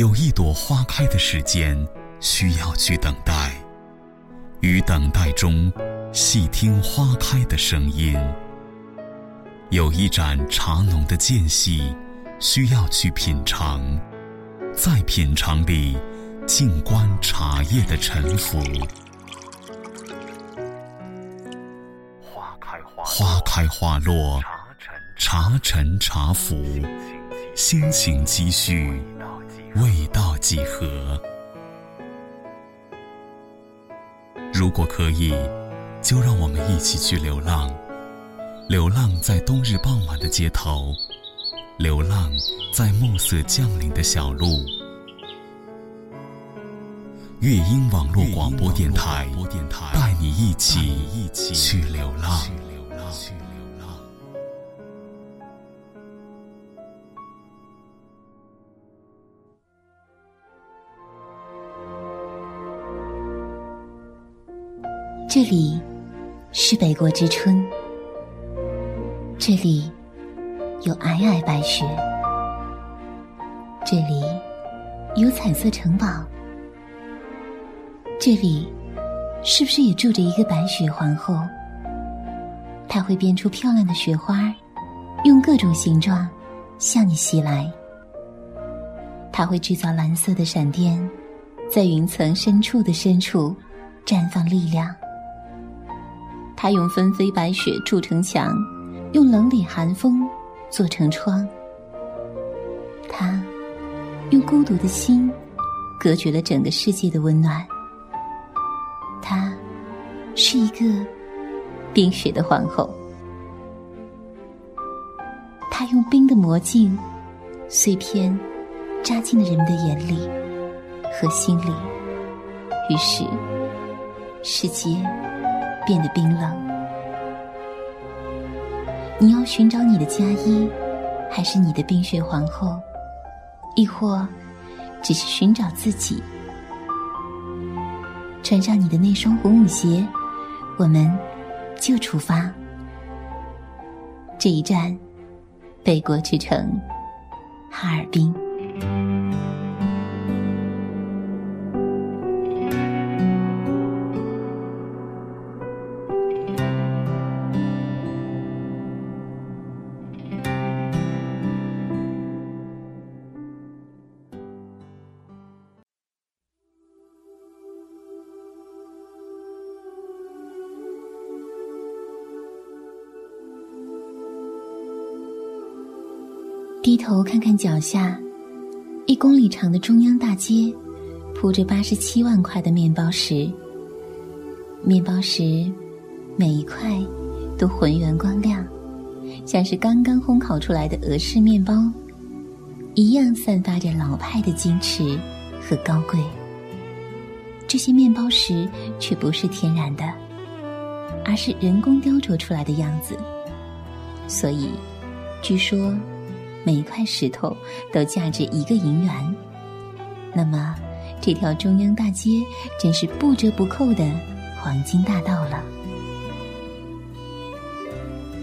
有一朵花开的时间需要去等待，于等待中细听花开的声音；有一盏茶浓的间隙需要去品尝，在品尝里静观茶叶的沉浮。花开花落，茶沉茶浮，心情积蓄，味道几何？如果可以，就让我们一起去流浪，流浪在冬日傍晚的街头，流浪在暮色降临的小路。乐音网络广播电台，带你一起去流浪。这里是北国之春，这里有皑皑白雪，这里有彩色城堡，这里是不是也住着一个白雪皇后？她会变出漂亮的雪花，用各种形状向你袭来。她会制造蓝色的闪电，在云层深处的深处绽放力量。他用纷飞白雪筑成墙，用冷冽寒风做成窗。他用孤独的心隔绝了整个世界的温暖。她是一个冰雪的皇后。她用冰的魔镜碎片扎进了人们的眼里和心里，于是世界。变得冰冷。你要寻找你的嫁衣，还是你的冰雪皇后？亦或只是寻找自己？穿上你的那双红舞鞋，我们就出发。这一站，北国之城，哈尔滨。头看看脚下，一公里长的中央大街，铺着八十七万块的面包石。面包石每一块都浑圆光亮，像是刚刚烘烤出来的俄式面包，一样散发着老派的矜持和高贵。这些面包石却不是天然的，而是人工雕琢出来的样子。所以，据说。每一块石头都价值一个银元，那么这条中央大街真是不折不扣的黄金大道了。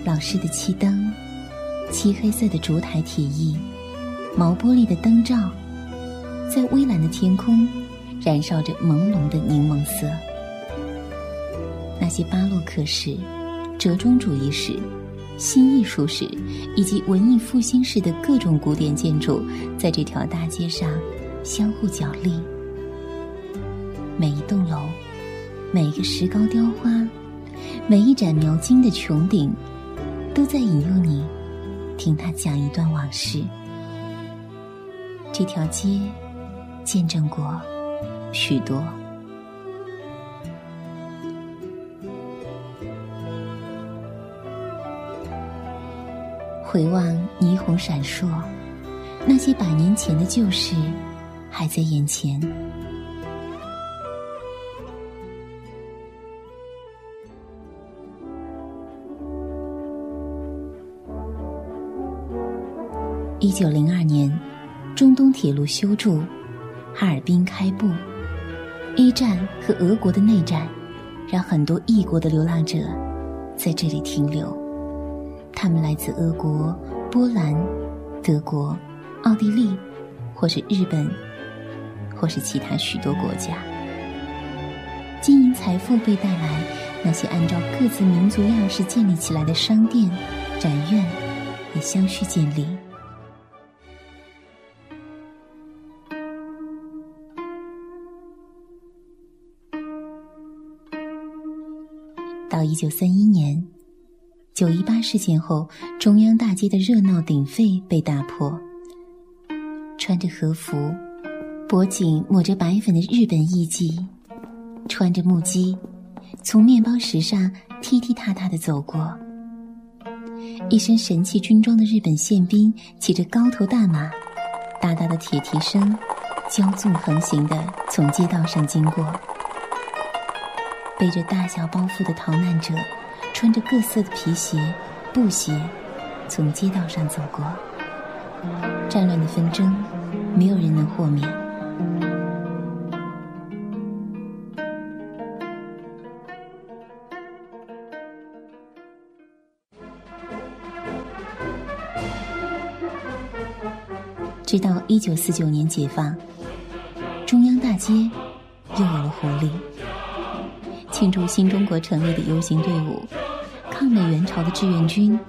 老式的漆灯，漆黑色的烛台铁艺，毛玻璃的灯罩，在微蓝的天空燃烧着朦胧的柠檬色。那些巴洛克式、折中主义式。新艺术史以及文艺复兴式的各种古典建筑，在这条大街上相互角力。每一栋楼，每一个石膏雕花，每一盏描金的穹顶，都在引诱你听他讲一段往事。这条街见证过许多。回望霓虹闪烁，那些百年前的旧事还在眼前。一九零二年，中东铁路修筑，哈尔滨开埠。一战和俄国的内战，让很多异国的流浪者在这里停留。他们来自俄国、波兰、德国、奥地利，或是日本、或是其他许多国家。金银财富被带来，那些按照各自民族样式建立起来的商店、展院也相续建立。到一九三一年，九一八事件后，中央大街的热闹鼎沸被打破。穿着和服、脖颈抹着白粉的日本艺妓，穿着木屐，从面包石上踢踢踏踏的走过。一身神气军装的日本宪兵骑着高头大马，大大的铁蹄声，骄纵横行的从街道上经过。背着大小包袱的逃难者，穿着各色的皮鞋、布鞋，从街道上走过。战乱的纷争，没有人能豁免。直到一九四九年解放，中央大街又有了活力。庆祝新中国成立的游行队伍，抗美援朝的志愿军，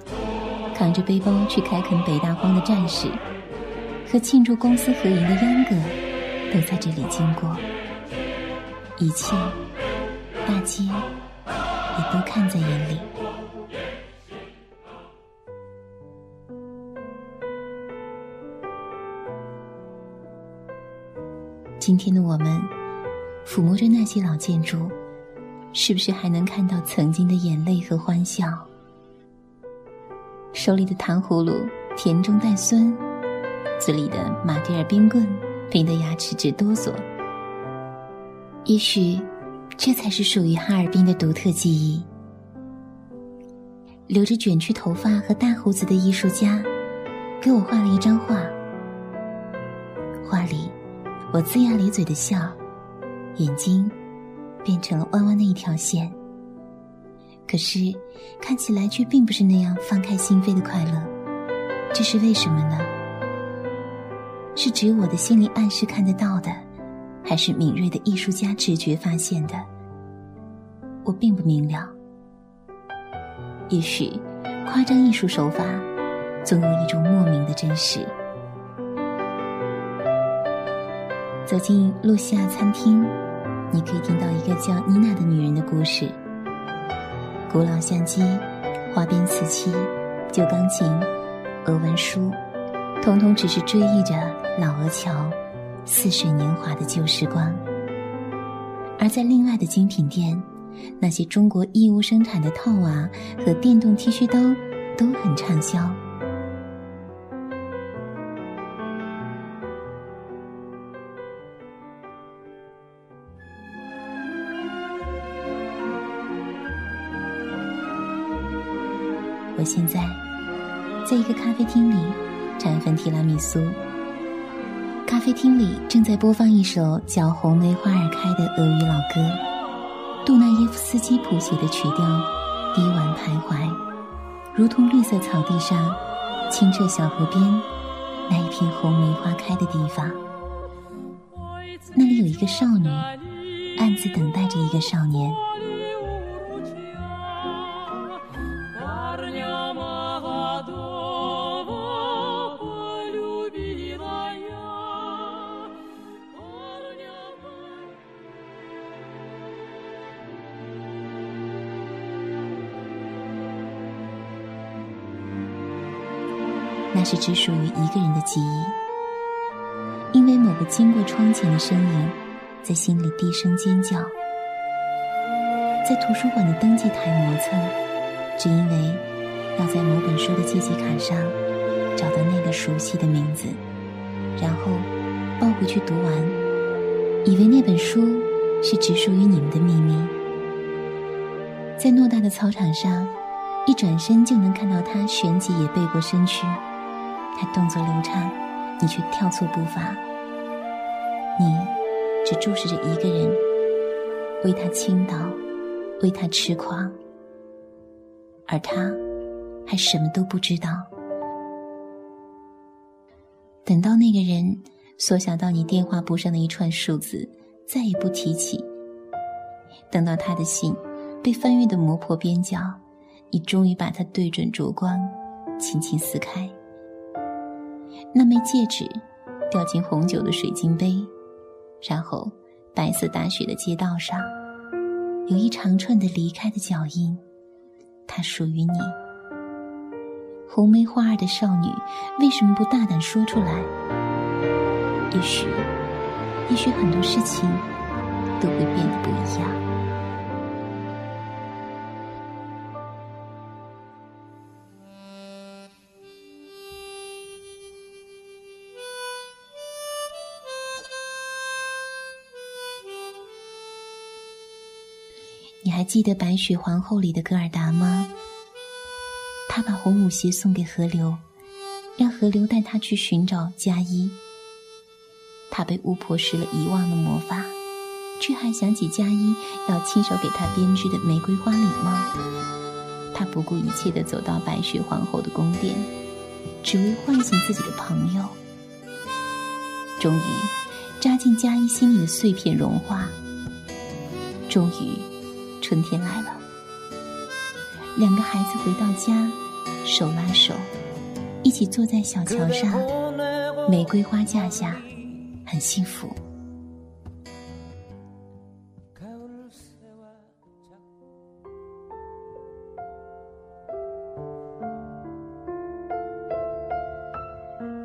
扛着背包去开垦北大荒的战士，和庆祝公私合营的秧歌，都在这里经过。一切，大街也都看在眼里。今天的我们，抚摸着那些老建筑。是不是还能看到曾经的眼泪和欢笑？手里的糖葫芦甜中带酸，嘴里的马迭尔冰棍冰得牙齿直哆嗦。也许，这才是属于哈尔滨的独特记忆。留着卷曲头发和大胡子的艺术家，给我画了一张画。画里，我龇牙咧嘴的笑，眼睛。变成了弯弯的一条线，可是看起来却并不是那样放开心扉的快乐，这是为什么呢？是只有我的心理暗示看得到的，还是敏锐的艺术家直觉发现的？我并不明了。也许夸张艺术手法，总有一种莫名的真实。走进露西亚餐厅。你可以听到一个叫妮娜的女人的故事。古老相机、花边瓷器、旧钢琴、俄文书，通通只是追忆着老鹅桥似水年华的旧时光。而在另外的精品店，那些中国义乌生产的套娃和电动剃须刀都很畅销。我现在在一个咖啡厅里尝一份提拉米苏。咖啡厅里正在播放一首叫《红梅花儿开》的俄语老歌，杜纳耶夫斯基谱写的曲调，低婉徘徊，如同绿色草地上、清澈小河边那一片红梅花开的地方。那里有一个少女，暗自等待着一个少年。是只属于一个人的记忆，因为某个经过窗前的身影，在心里低声尖叫，在图书馆的登记台磨蹭，只因为要在某本书的借记卡上找到那个熟悉的名字，然后抱回去读完，以为那本书是只属于你们的秘密。在偌大的操场上，一转身就能看到他旋即也背过身去。他动作流畅，你却跳错步伐。你只注视着一个人，为他倾倒，为他痴狂，而他还什么都不知道。等到那个人缩小到你电话簿上的一串数字，再也不提起。等到他的信被翻阅的磨破边角，你终于把它对准烛光，轻轻撕开。那枚戒指掉进红酒的水晶杯，然后白色大雪的街道上，有一长串的离开的脚印，它属于你。红梅花儿的少女，为什么不大胆说出来？也许，也许很多事情都会变得不一样。还记得《白雪皇后》里的戈尔达吗？他把红舞鞋送给河流，让河流带他去寻找佳衣。他被巫婆施了遗忘的魔法，却还想起佳衣要亲手给他编织的玫瑰花礼帽。他不顾一切地走到白雪皇后的宫殿，只为唤醒自己的朋友。终于，扎进佳衣心里的碎片融化。终于，春天来了。两个孩子回到家，手拉手，一起坐在小桥上，玫瑰花架下，很幸福。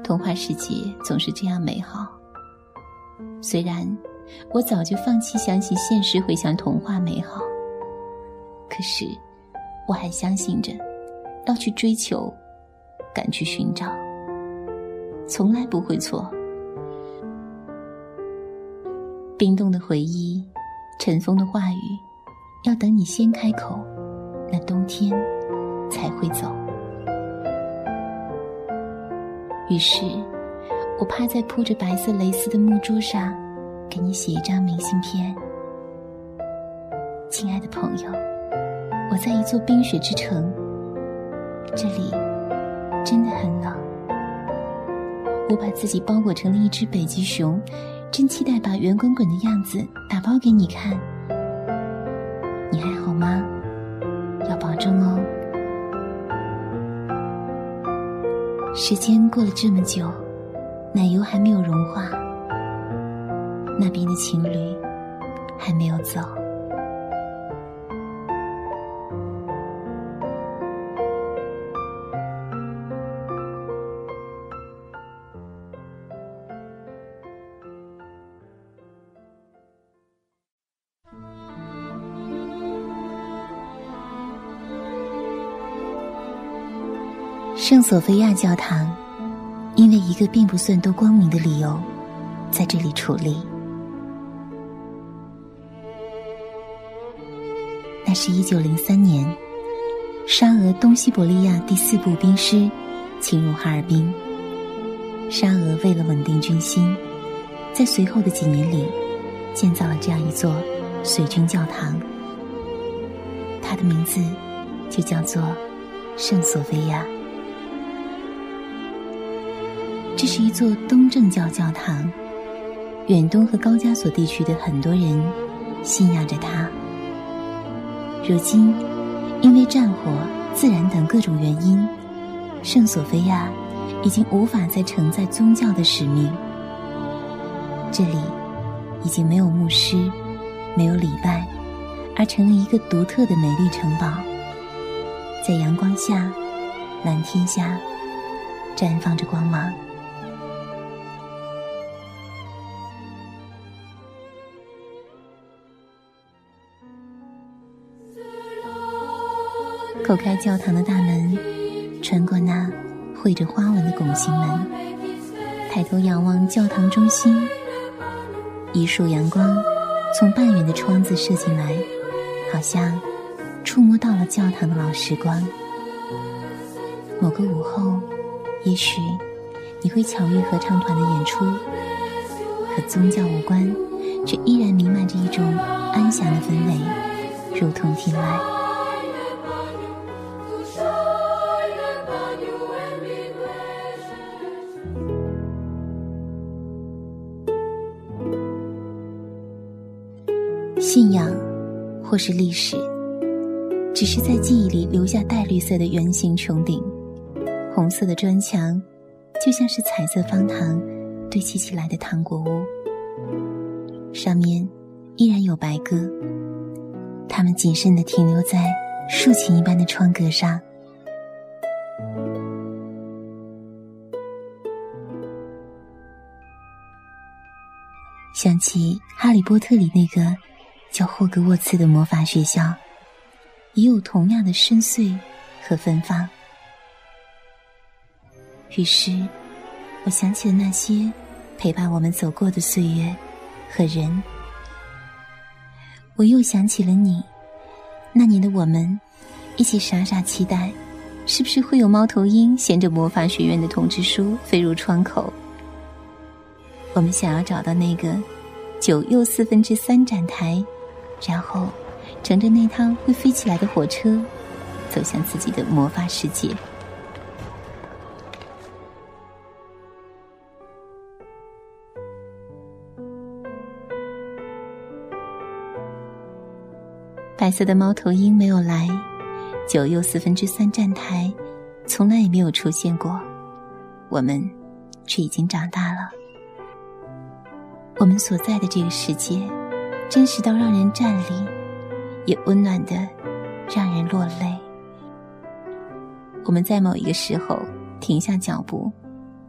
童话世界总是这样美好。虽然我早就放弃相信现实会像童话美好，可是。我还相信着，要去追求，敢去寻找，从来不会错。冰冻的回忆，尘封的话语，要等你先开口，那冬天才会走。于是，我趴在铺着白色蕾丝的木桌上，给你写一张明信片，亲爱的朋友。我在一座冰雪之城，这里真的很冷。我把自己包裹成了一只北极熊，真期待把圆滚滚的样子打包给你看。你还好吗？要保重哦。时间过了这么久，奶油还没有融化，那边的情侣还没有走。圣索菲亚教堂，因为一个并不算多光明的理由，在这里矗立。那是一九零三年，沙俄东西伯利亚第四步兵师侵入哈尔滨。沙俄为了稳定军心，在随后的几年里，建造了这样一座水军教堂，它的名字就叫做圣索菲亚。这是一座东正教教堂，远东和高加索地区的很多人信仰着它。如今，因为战火、自然等各种原因，圣索菲亚已经无法再承载宗教的使命。这里已经没有牧师，没有礼拜，而成了一个独特的美丽城堡，在阳光下、蓝天下绽放着光芒。叩开教堂的大门，穿过那绘着花纹的拱形门，抬头仰望教堂中心，一束阳光从半圆的窗子射进来，好像触摸到了教堂的老时光。某个午后，也许你会巧遇合唱团的演出，和宗教无关，却依然弥漫着一种安详的氛围，如同天籁。或是历史，只是在记忆里留下带绿色的圆形穹顶，红色的砖墙，就像是彩色方糖堆砌起来的糖果屋，上面依然有白鸽，它们谨慎的停留在竖琴一般的窗格上。想起《哈利波特》里那个叫霍格沃茨的魔法学校，也有同样的深邃和芬芳。于是，我想起了那些陪伴我们走过的岁月和人。我又想起了你，那年的我们，一起傻傻期待，是不是会有猫头鹰衔着魔法学院的通知书飞入窗口。我们想要找到那个九又四分之三展台，然后乘着那趟会飞起来的火车，走向自己的魔法世界。白色的猫头鹰没有来，九又四分之三站台从来也没有出现过，我们却已经长大了。我们所在的这个世界，真实到让人站立，也温暖的让人落泪。我们在某一个时候停下脚步，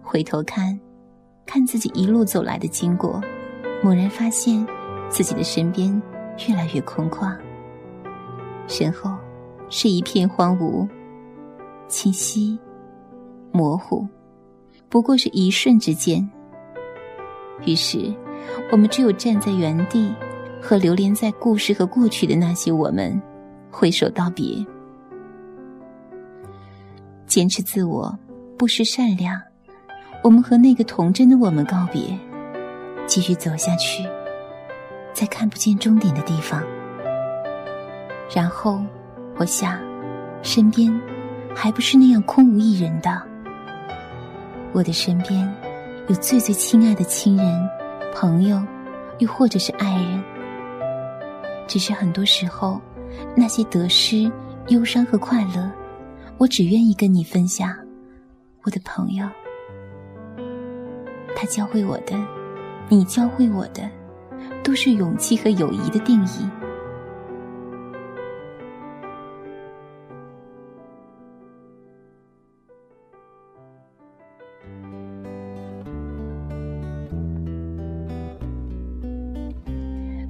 回头看，看自己一路走来的经过，猛然发现自己的身边越来越空旷，身后是一片荒芜，清晰、模糊，不过是一瞬之间。于是。我们只有站在原地，和流连在故事和过去的那些我们挥手道别。坚持自我，不失善良。我们和那个童真的我们告别，继续走下去，在看不见终点的地方。然后，我想，身边还不是那样空无一人的。我的身边有最最亲爱的亲人。朋友，又或者是爱人，只是很多时候，那些得失、忧伤和快乐，我只愿意跟你分享。我的朋友，他教会我的，你教会我的，都是勇气和友谊的定义。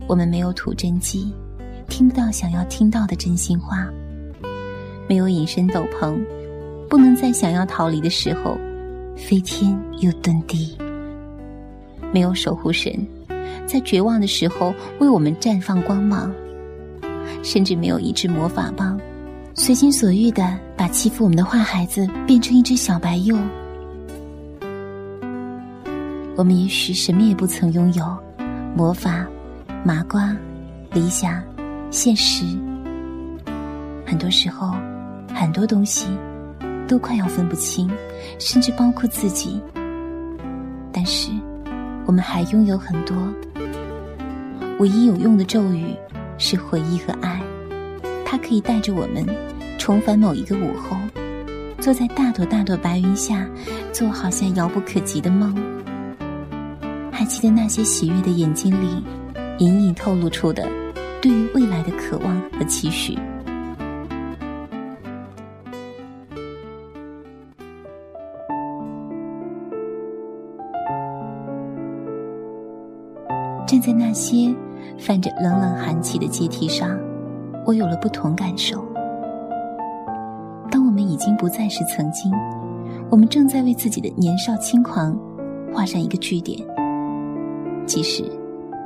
我们没有吐真机，听不到想要听到的真心话；没有隐身斗篷，不能在想要逃离的时候飞天又遁地；没有守护神，在绝望的时候为我们绽放光芒；甚至没有一支魔法棒，随心所欲的把欺负我们的坏孩子变成一只小白鼬。我们也许什么也不曾拥有，魔法。麻瓜，理想，现实，很多时候，很多东西都快要分不清，甚至包括自己。但是，我们还拥有很多。唯一有用的咒语是回忆和爱，它可以带着我们重返某一个午后，坐在大朵大朵白云下，做好像遥不可及的梦。还记得那些喜悦的眼睛里。隐隐透露出的对于未来的渴望和期许。站在那些泛着冷冷寒气的阶梯上，我有了不同感受。当我们已经不再是曾经，我们正在为自己的年少轻狂画上一个句点。即使。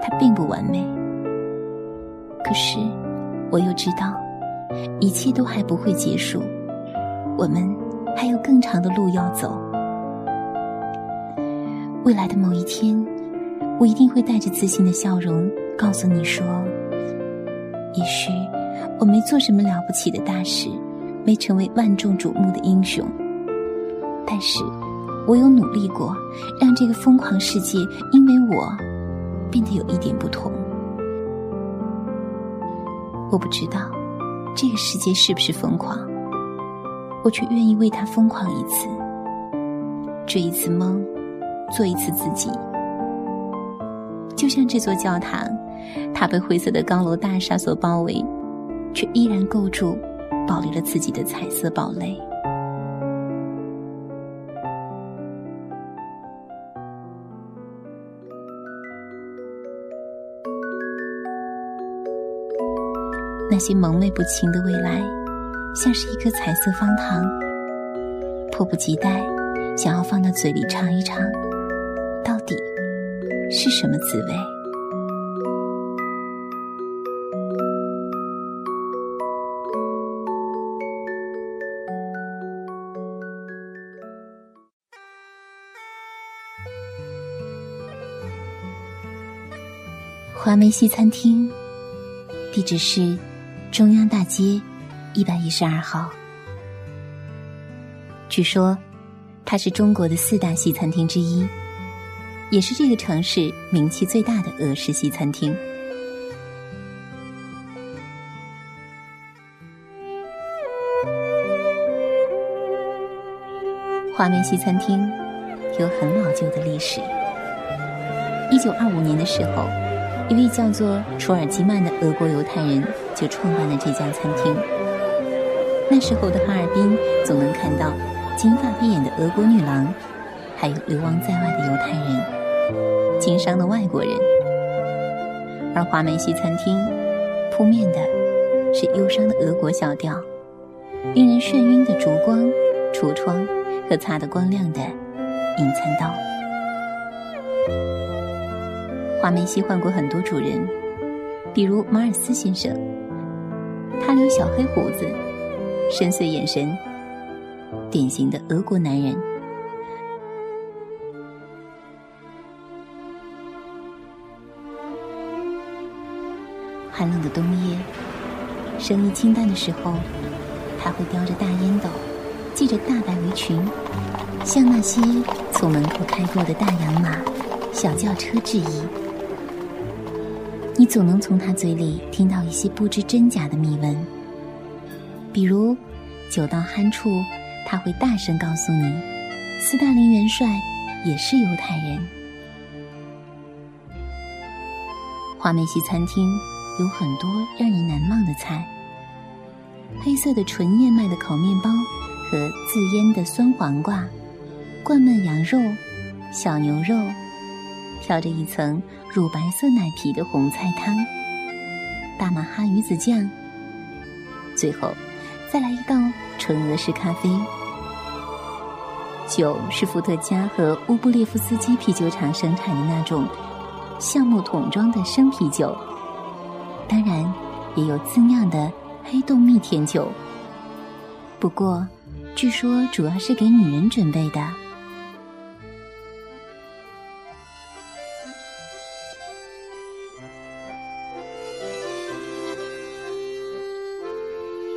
它并不完美，可是我又知道，一切都还不会结束，我们还有更长的路要走。未来的某一天，我一定会带着自信的笑容告诉你说：，也许我没做什么了不起的大事，没成为万众瞩目的英雄，但是我有努力过，让这个疯狂世界因为我。变得有一点不同。我不知道这个世界是不是疯狂，我却愿意为他疯狂一次，追一次梦，做一次自己。就像这座教堂，它被灰色的高楼大厦所包围，却依然构筑，保留了自己的彩色堡垒。那些蒙昧不清的未来，像是一颗彩色方糖，迫不及待想要放到嘴里尝一尝，到底是什么滋味？华梅西餐厅，地址是。中央大街一百一十二号，据说它是中国的四大西餐厅之一，也是这个城市名气最大的俄式西餐厅。华梅西餐厅有很老旧的历史，一九二五年的时候。一位叫做楚尔基曼的俄国犹太人就创办了这家餐厅。那时候的哈尔滨总能看到金发碧眼的俄国女郎，还有流亡在外的犹太人、经商的外国人。而华梅西餐厅扑面的是忧伤的俄国小调，令人眩晕的烛光、橱窗和擦得光亮的银餐刀。华梅西换过很多主人，比如马尔斯先生，他留小黑胡子，深邃眼神，典型的俄国男人。寒冷的冬夜，生意清淡的时候，他会叼着大烟斗，系着大白围裙，向那些从门口开过的大洋马、小轿车致意。你总能从他嘴里听到一些不知真假的秘闻，比如酒到酣处，他会大声告诉你，斯大林元帅也是犹太人。华梅西餐厅有很多让人难忘的菜：黑色的纯燕麦的烤面包和自腌的酸黄瓜，灌焖羊肉、小牛肉。飘着一层乳白色奶皮的红菜汤，大马哈鱼子酱，最后再来一道纯俄式咖啡。酒是伏特加和乌布列夫斯基啤酒厂生产的那种橡木桶装的生啤酒，当然也有自酿的黑洞蜜甜酒，不过据说主要是给女人准备的。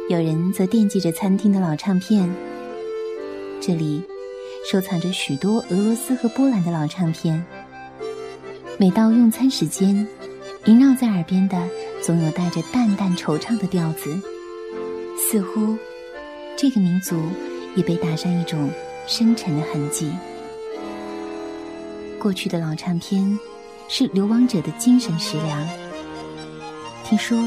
有人则惦记着餐厅的老唱片，这里收藏着许多俄罗斯和波兰的老唱片。每到用餐时间，萦绕在耳边的总有带着淡淡惆怅的调子，似乎这个民族也被打上一种深沉的痕迹。过去的老唱片是流亡者的精神食粮。听说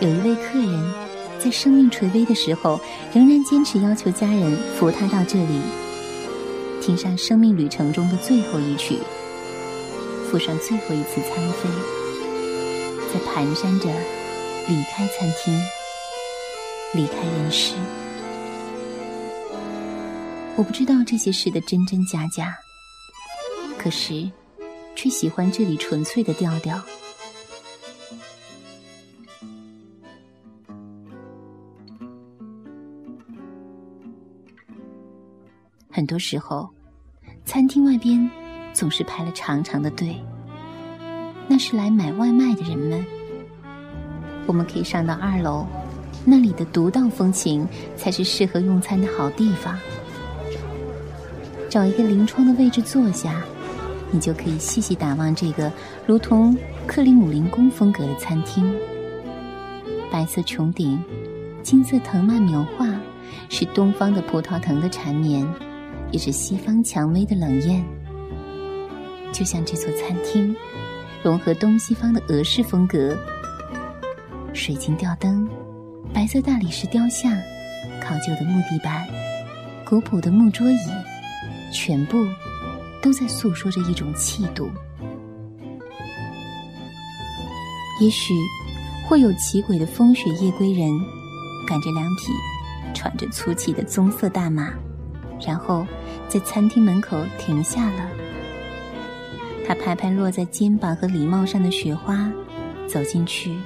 有一位客人。在生命垂危的时候，仍然坚持要求家人扶他到这里，听上生命旅程中的最后一曲，付上最后一次餐费，在蹒跚着离开餐厅，离开人世。我不知道这些事的真真假假，可是，却喜欢这里纯粹的调调。很多时候，餐厅外边总是排了长长的队，那是来买外卖的人们。我们可以上到二楼，那里的独到风情才是适合用餐的好地方。找一个临窗的位置坐下，你就可以细细打望这个如同克里姆林宫风格的餐厅。白色穹顶，金色藤蔓描画，是东方的葡萄藤的缠绵，也是西方蔷薇的冷艳。就像这座餐厅，融合东西方的俄式风格，水晶吊灯、白色大理石雕像、考究的木地板、古朴的木桌椅，全部都在诉说着一种气度。也许会有奇诡的风雪夜归人，赶着两匹喘着粗气的棕色大马，然后在餐厅门口停下了。他拍拍落在肩膀和礼帽上的雪花，走进去，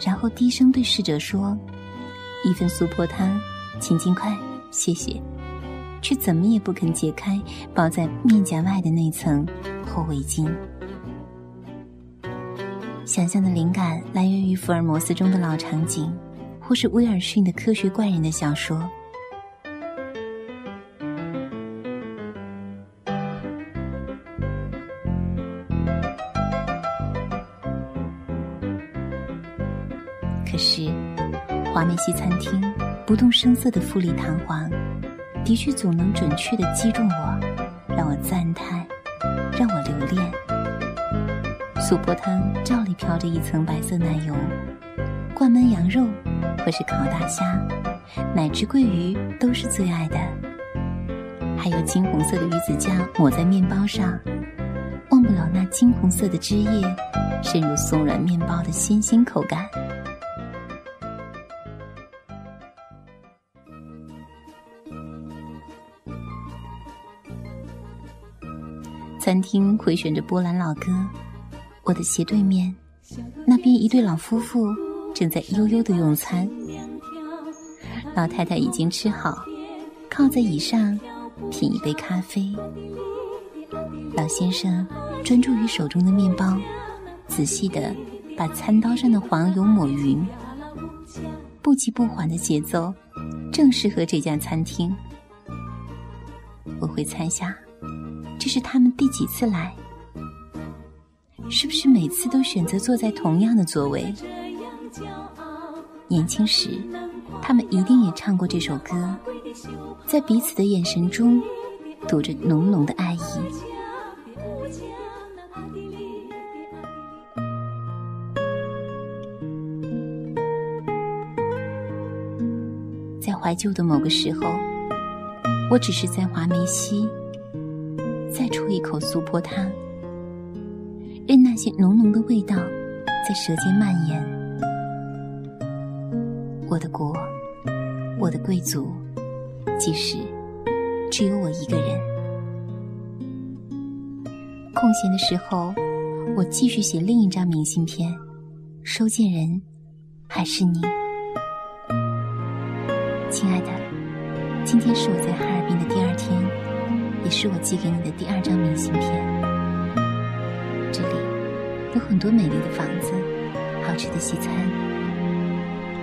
然后低声对侍者说：“一份苏泊汤，请尽快，谢谢。”却怎么也不肯解开包在面颊外的那层厚围巾。想象的灵感来源于福尔摩斯中的老场景，或是威尔逊的科学怪人的小说。华美西餐厅不动声色的富丽堂皇，的确总能准确的击中我，让我赞叹，让我留恋。素泊汤照例飘着一层白色奶油，灌焖羊肉或是烤大虾，乃至桂鱼都是最爱的。还有金红色的鱼子酱抹在面包上，忘不了那金红色的汁液渗入松软面包的鲜鲜口感。餐厅回旋着波兰老歌。我的斜对面，那边一对老夫妇正在悠悠的用餐。老太太已经吃好，靠在椅上品一杯咖啡。老先生专注于手中的面包，仔细的把餐刀上的黄油抹匀。不急不缓的节奏，正适合这家餐厅。我会猜下，这是他们第几次来。是不是每次都选择坐在同样的座位？年轻时，他们一定也唱过这首歌，在彼此的眼神中，读着浓浓的爱意。在怀旧的某个时候，我只是在华梅西，出一口苏泊汤。任那些浓浓的味道在舌尖蔓延。我的国，我的贵族，即使只有我一个人。空闲的时候，我继续写另一张明信片。收件人还是你，亲爱的。今天是我在哈尔滨的第二天，是我寄给你的第二张明信片。这里有很多美丽的房子，好吃的西餐，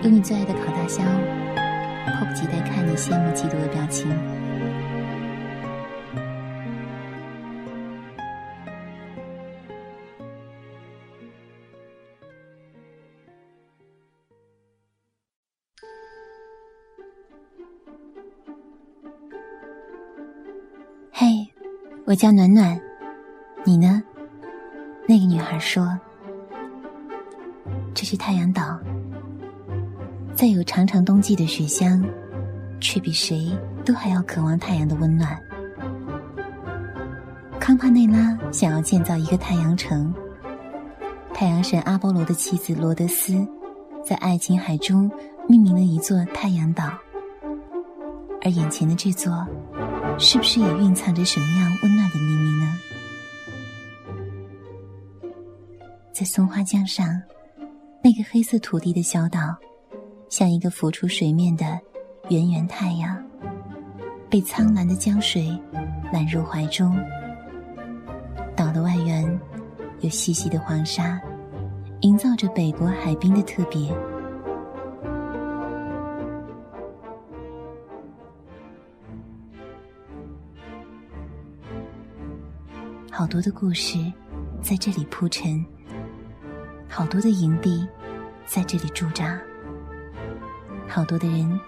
有你最爱的烤大虾哦，迫不及待看你羡慕嫉妒的表情。我叫暖暖，你呢？那个女孩说：“这是太阳岛，在有长长冬季的雪乡，却比谁都还要渴望太阳的温暖。康帕内拉想要建造一个太阳城，太阳神阿波罗的妻子罗德斯，在爱琴海中命名了一座太阳岛。而眼前的这座，是不是也蕴藏着什么样温暖在松花江上，那个黑色土地的小岛，像一个浮出水面的圆圆太阳，被苍蓝的江水揽入怀中。岛的外缘有细细的黄沙，营造着北国海滨的特别。好多的故事在这里铺陈。好多的营地在这里驻扎，好多的人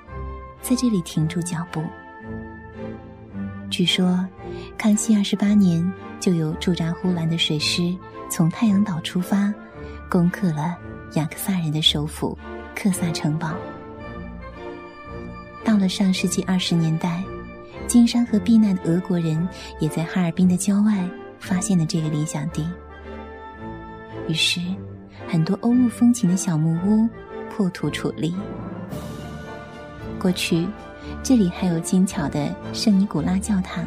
在这里停住脚步。据说，康熙二十八年就有驻扎呼兰的水师从太阳岛出发，攻克了雅克萨人的首府克萨城堡。到了上世纪二十年代，经商和避难的俄国人也在哈尔滨的郊外发现了这个理想地。于是，很多欧陆风情的小木屋破土矗立。过去。这里还有精巧的圣尼古拉教堂。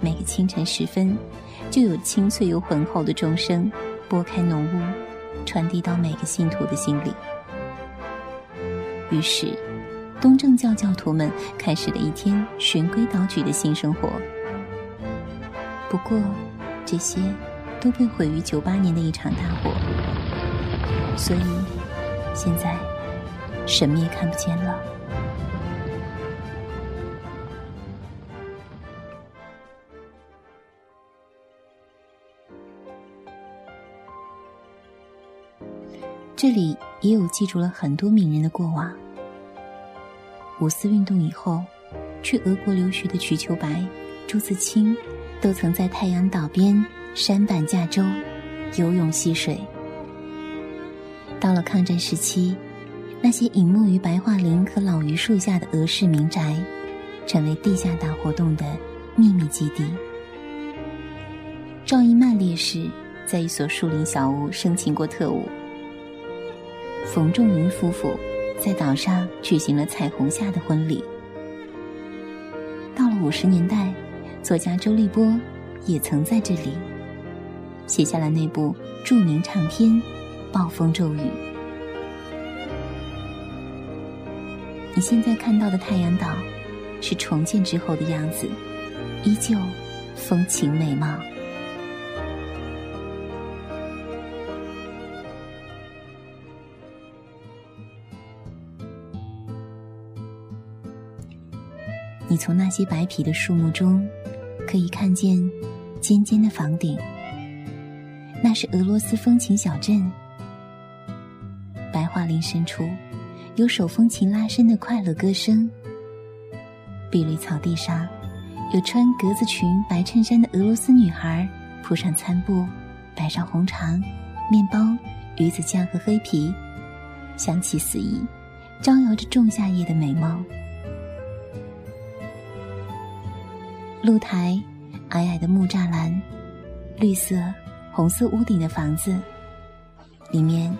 每个清晨时分，就有清脆又浑厚的钟声拨开浓雾，传递到每个信徒的心里。于是，东正教教徒们开始了一天循规蹈矩的新生活。不过，这些都被毁于九八年的一场大火，所以现在什么也看不见了。这里也有记住了很多名人的过往。五四运动以后，去俄国留学的瞿秋白、朱自清，都曾在太阳岛边山板架舟，游泳戏水。到了抗战时期，那些隐没于白桦林和老榆树下的俄式民宅，成为地下党活动的秘密基地。赵一曼烈士在一所树林小屋生擒过特务。冯仲云夫妇在岛上举行了彩虹下的婚礼。到了五十年代，作家周立波也曾在这里写下了那部著名唱片《暴风骤雨》。你现在看到的太阳岛，是重建之后的样子，依旧风情美貌。你从那些白皮的树木中，可以看见尖尖的房顶。那是俄罗斯风情小镇。白桦林深处，有手风琴拉伸的快乐歌声。碧绿草地上，有穿格子裙、白衬衫的俄罗斯女孩铺上餐布，摆上红肠、面包、鱼子酱和黑皮，香气四溢，招摇着仲夏夜的美貌。露台，矮矮的木栅栏，绿色、红色屋顶的房子，里面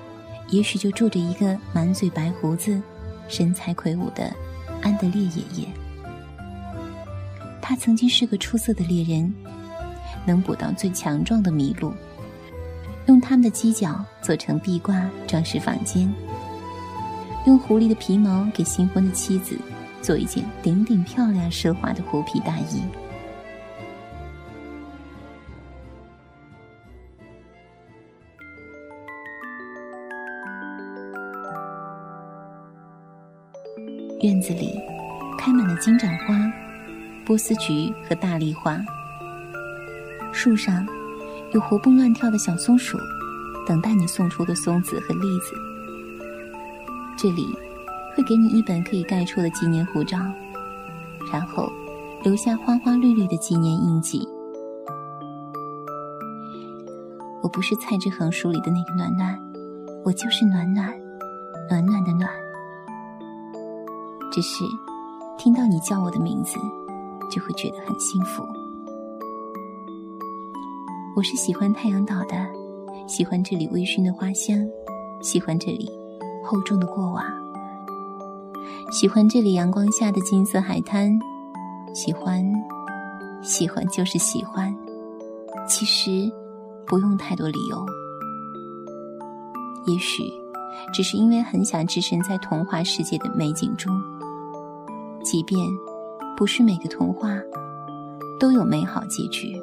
也许就住着一个满嘴白胡子、身材魁梧的安德烈爷爷。他曾经是个出色的猎人，能捕到最强壮的麋鹿，用他们的犄角做成壁挂装饰房间，用狐狸的皮毛给新婚的妻子做一件顶顶漂亮奢华的狐皮大衣。院子里开满了金盏花、波斯菊和大丽花。树上有活蹦乱跳的小松鼠，等待你送出的松子和栗子。这里会给你一本可以盖戳的纪念护照，然后留下花花绿绿的纪念印记。我不是蔡志恒书里的那个暖暖，我就是暖暖，暖暖的暖。只是听到你叫我的名字，就会觉得很幸福。我是喜欢太阳岛的，喜欢这里微醺的花香，喜欢这里厚重的过往，喜欢这里阳光下的金色海滩，喜欢，喜欢就是喜欢。其实不用太多理由，也许只是因为很想置身在童话世界的美景中。即便不是每个童话都有美好结局，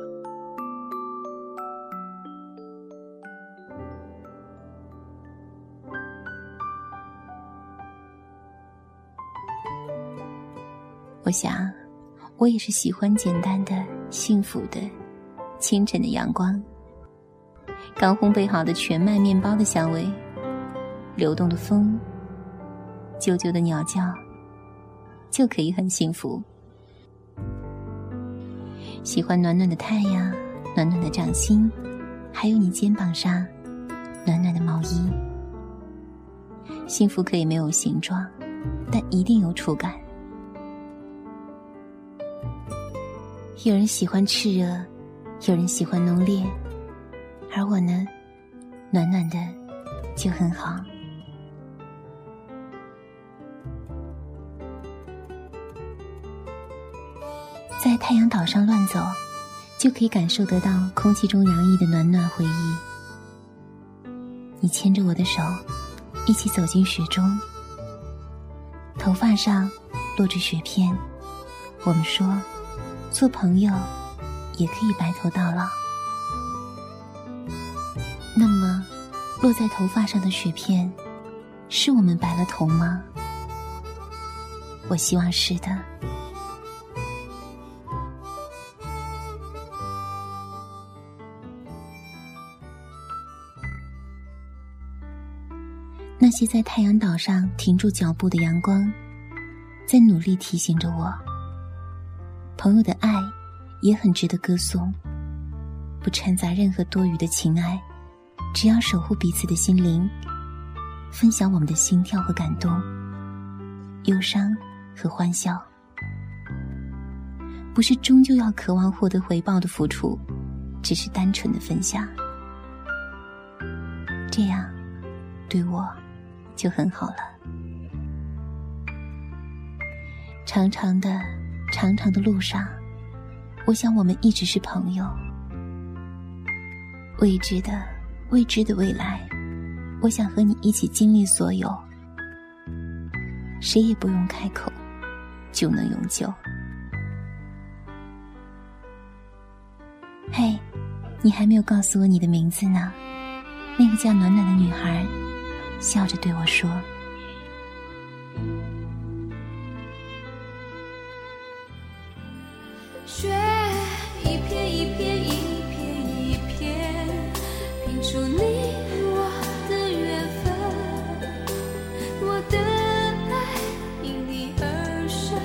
我想，我也是喜欢简单的、幸福的清晨的阳光，刚烘焙好的全麦面包的香味，流动的风，啾啾的鸟叫，就可以很幸福。喜欢暖暖的太阳，暖暖的掌心，还有你肩膀上暖暖的毛衣。幸福可以没有形状，但一定有触感。有人喜欢炽热，有人喜欢浓烈，而我呢，暖暖的就很好。太阳岛上乱走，就可以感受得到空气中洋溢的暖暖回忆。你牵着我的手，一起走进雪中，头发上落着雪片。我们说，做朋友也可以白头到老。那么，落在头发上的雪片，是我们白了头吗？我希望是的。那些在太阳岛上停住脚步的阳光，在努力提醒着我：朋友的爱也很值得歌颂，不掺杂任何多余的情爱，只要守护彼此的心灵，分享我们的心跳和感动、忧伤和欢笑，不是终究要渴望获得回报的付出，只是单纯的分享，这样对我。就很好了。长长的、长长的路上，我想我们一直是朋友。未知的、未知的未来，我想和你一起经历所有。谁也不用开口，就能永久。嘿，你还没有告诉我你的名字呢。那个叫暖暖的女孩。笑着对我说：“雪一片一片一片一片，拼出你我的缘分。我的爱因你而生，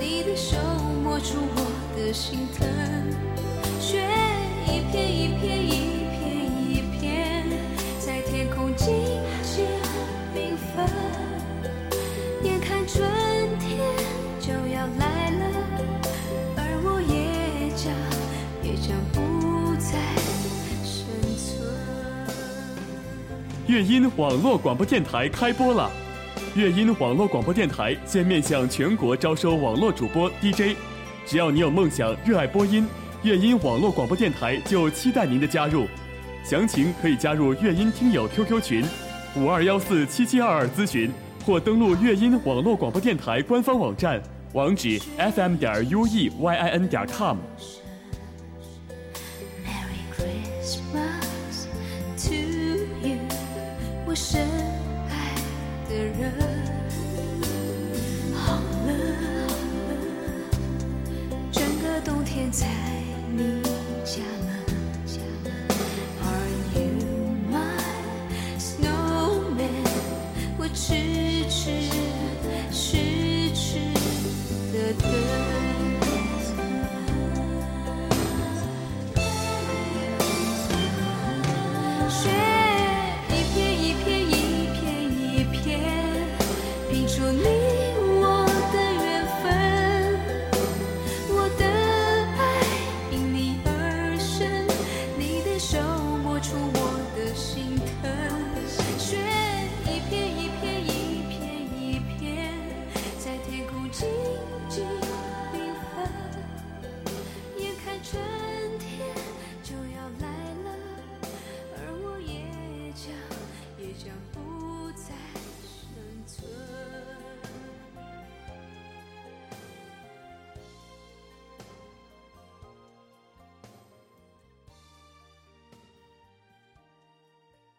你的手摸出我的心疼。雪一片一片一乐音网络广播电台开播了！乐音网络广播电台现面向全国招收网络主播 DJ，只要你有梦想、热爱播音，乐音网络广播电台就期待您的加入。详情可以加入乐音听友 QQ 群。五二幺四七七二二咨询，或登录乐音网络广播电台官方网站，网址 fm 点 u e y i n 点 com。深爱的人，好了，整个冬天在。